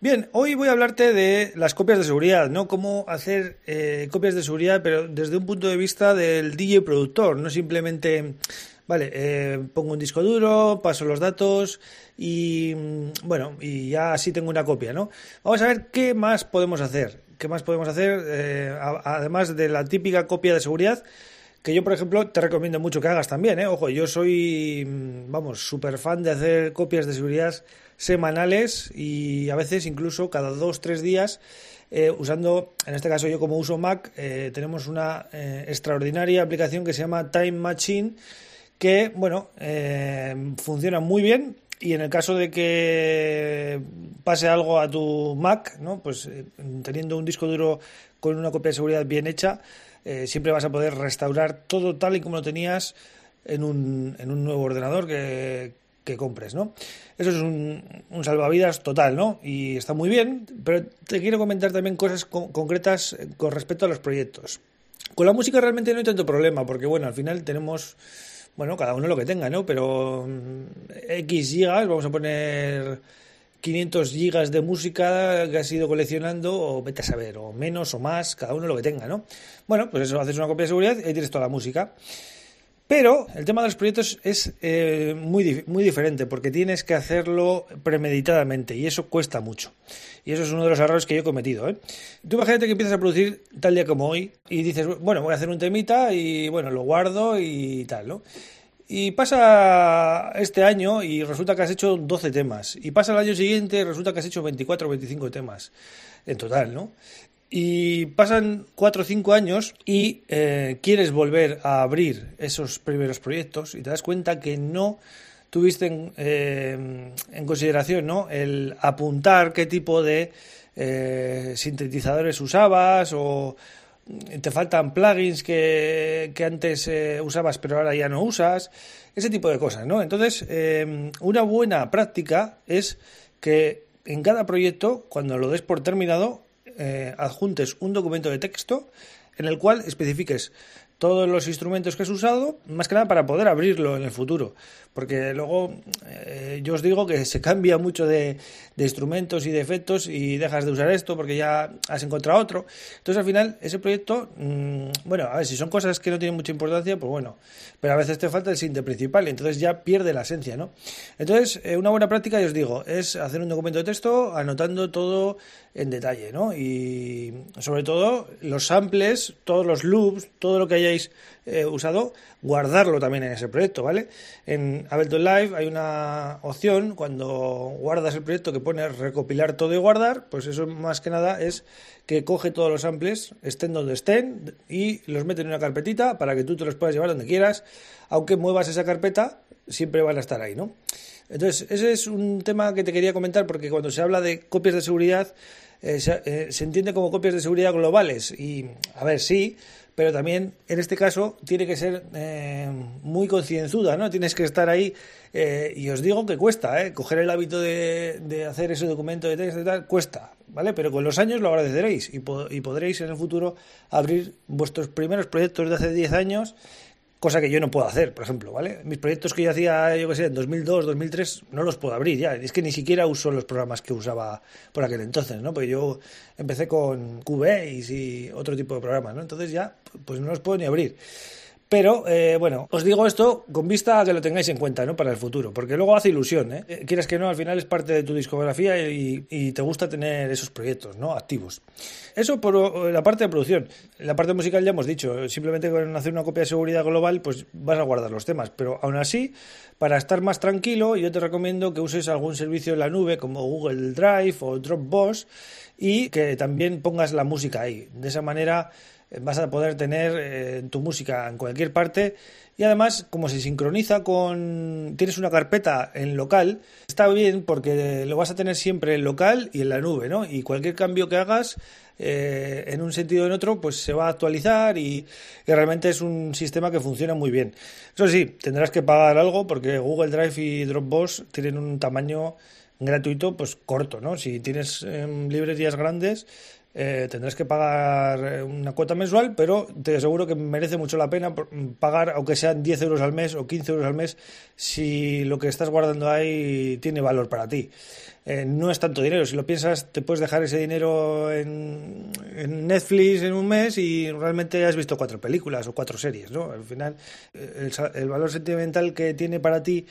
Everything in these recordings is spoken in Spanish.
Bien, hoy voy a hablarte de las copias de seguridad, ¿no? Cómo hacer eh, copias de seguridad, pero desde un punto de vista del DJ productor, no simplemente, vale, eh, pongo un disco duro, paso los datos y, mm, bueno, y ya así tengo una copia, ¿no? Vamos a ver qué más podemos hacer, qué más podemos hacer, eh, además de la típica copia de seguridad, que yo, por ejemplo, te recomiendo mucho que hagas también, ¿eh? Ojo, yo soy, mm, vamos, súper fan de hacer copias de seguridad semanales y a veces incluso cada dos, tres días. Eh, usando, en este caso yo como uso Mac, eh, tenemos una eh, extraordinaria aplicación que se llama Time Machine, que, bueno, funciona muy bien y en el caso de que pase algo a tu Mac, ¿no? pues teniendo un disco duro con una copia de seguridad bien hecha, siempre vas a poder restaurar todo tal y como lo tenías en un, en un nuevo ordenador que, que compres, ¿no? Eso es un, salvavidas total, ¿no? Y está muy bien, pero te quiero comentar también cosas concretas con respecto a los proyectos. Con la música realmente no hay tanto problema, porque bueno, al final tenemos, bueno, cada uno lo que tenga, ¿no? Pero mm, X gigas, vamos a poner 500 gigas de música que has ido coleccionando, o vete a saber, o menos o más, cada uno lo que tenga, ¿no? Bueno, pues eso, haces una copia de seguridad y ahí tienes toda la música. Pero el tema de los proyectos es eh, muy, muy diferente porque tienes que hacerlo premeditadamente y eso cuesta mucho. Y eso es uno de los errores que yo he cometido. ¿eh? Tú imagínate que empiezas a producir tal día como hoy y dices, bueno, voy a hacer un temita y bueno, lo guardo y tal, ¿no? Y pasa este año y resulta que has hecho 12 temas. Y pasa el año siguiente y resulta que has hecho 24 o 25 temas en total, ¿no? Y pasan cuatro o cinco años y eh, quieres volver a abrir esos primeros proyectos y te das cuenta que no tuviste en, eh, consideración ¿no? el apuntar qué tipo de eh, sintetizadores usabas o te faltan plugins que, que antes usabas pero ahora ya no usas, ese tipo de cosas. ¿no? Entonces, una buena práctica es que en cada proyecto, cuando lo des por terminado, eh, adjuntes un documento de texto en el cual especifiques todos los instrumentos que has usado, más que nada para poder abrirlo en el futuro. Porque luego eh, yo os digo que se cambia mucho de, instrumentos y de efectos y dejas de usar esto porque ya has encontrado otro. Entonces al final ese proyecto, mm, bueno, a ver, si son cosas que no tienen mucha importancia, pues bueno, pero a veces te falta el sinte principal entonces ya pierde la esencia, ¿no? Entonces, eh, una buena práctica, yo os digo, es hacer un documento de texto anotando todo en detalle, ¿no? Y sobre todo los samples, todos los loops, todo lo que eh, usado, guardarlo también en ese proyecto, ¿vale? En Ableton Live hay una opción cuando guardas el proyecto que pone recopilar todo y guardar, pues eso más que nada es que coge todos los samples, estén donde estén, y los mete en una carpetita para que tú te los puedas llevar donde quieras, aunque muevas esa carpeta, siempre van a estar ahí, ¿no? Entonces, ese es un tema que te quería comentar porque cuando se habla de copias de seguridad, eh, eh, se, entiende como copias de seguridad globales. Y, a ver, sí, pero también en este caso tiene que ser eh, muy concienzuda, ¿no? Tienes que estar ahí eh, y os digo que cuesta, ¿eh? Coger el hábito de, hacer ese documento de texto y tal, cuesta, ¿vale? Pero con los años lo agradeceréis y, y podréis en el futuro abrir vuestros primeros proyectos de hace 10 años cosa que yo no puedo hacer, por ejemplo, ¿vale? Mis proyectos que yo hacía, yo qué sé, en 2002, 2003, no los puedo abrir ya. Es que ni siquiera uso los programas que usaba por aquel entonces, ¿no? Porque yo empecé con Cubase y otro tipo de programas, ¿no? Entonces ya, pues no los puedo ni abrir. Pero eh, bueno, os digo esto con vista a que lo tengáis en cuenta ¿no? para el futuro, porque luego hace ilusión. ¿eh? eh quieras que no, al final es parte de tu discografía y, te gusta tener esos proyectos ¿no? activos. Eso por la parte de producción. La parte musical ya hemos dicho, simplemente con hacer una copia de seguridad global, pues vas a guardar los temas. Pero aún así, para estar más tranquilo, yo te recomiendo que uses algún servicio en la nube como Google Drive o Dropbox y que también pongas la música ahí. De esa manera vas a poder tener eh, tu música en cualquier parte y además como se sincroniza con tienes una carpeta en local está bien porque lo vas a tener siempre en local y en la nube no y cualquier cambio que hagas eh, en un sentido o en otro, pues se va a actualizar y, realmente es un sistema que funciona muy bien. Eso sí, tendrás que pagar algo porque Google Drive y Dropbox tienen un tamaño gratuito, pues corto, ¿no? Si tienes em, librerías grandes, eh, tendrás que pagar eh, una cuota mensual, pero te aseguro que merece mucho la pena pagar, aunque sean 10 euros al mes o 15 euros al mes, si lo que estás guardando ahí tiene valor para ti. Eh, no es tanto dinero, si lo piensas, te puedes dejar ese dinero en, Netflix en un mes y realmente has visto cuatro películas o cuatro series, ¿no? Al final, el valor sentimental que tiene para ti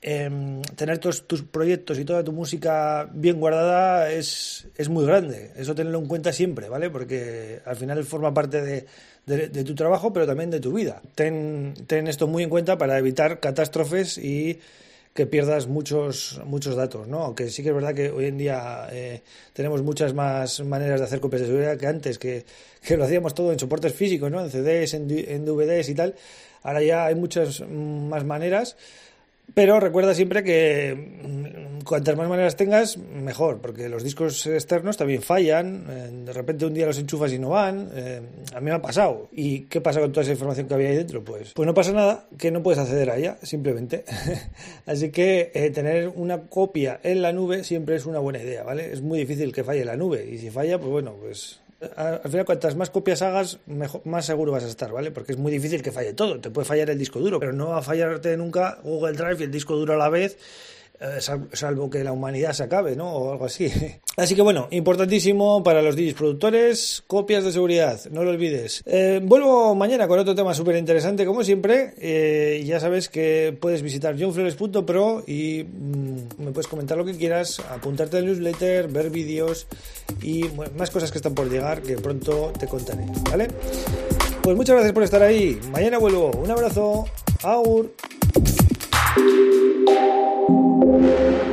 Em, tener todos tus proyectos y toda tu música bien guardada es, es muy grande. Eso tenerlo en cuenta siempre, ¿vale? Porque al final forma parte de, de, tu trabajo, pero también de tu vida. Ten, ten, esto muy en cuenta para evitar catástrofes y que pierdas muchos, muchos datos, ¿no? Aunque sí que es verdad que hoy en día eh, tenemos muchas más maneras de hacer copias de seguridad que antes, que, que lo hacíamos todo en soportes físicos, ¿no? En CDs, en, en DVDs y tal. Ahora ya hay muchas más maneras pero recuerda siempre que mm, cuantas más maneras tengas, mejor, porque los discos externos también fallan, eh, de repente un día los enchufas y no van, eh, a mí me ha pasado. ¿Y qué pasa con toda esa información que había ahí dentro? Pues, pues no pasa nada, que no puedes acceder a ella, simplemente. Así que eh, tener una copia en la nube siempre es una buena idea, ¿vale? Es muy difícil que falle la nube, y si falla, pues bueno, pues al final cuantas más copias hagas, más seguro vas a estar, ¿vale? Porque es muy difícil que falle todo. Te puede fallar el disco duro, pero no va a fallarte nunca Google Drive y el disco duro a la vez salvo que la humanidad se acabe, ¿no? O algo así. Así que bueno, importantísimo para los DJs productores, copias de seguridad, no lo olvides. Eh, vuelvo mañana con otro tema súper interesante, como siempre. Eh, ya sabes que puedes visitar johnflores.pro y mm, me puedes comentar lo que quieras, apuntarte al newsletter, ver vídeos y más cosas que están por llegar que pronto te contaré, ¿vale? Pues muchas gracias por estar ahí. Mañana vuelvo. Un abrazo. Aur. thank you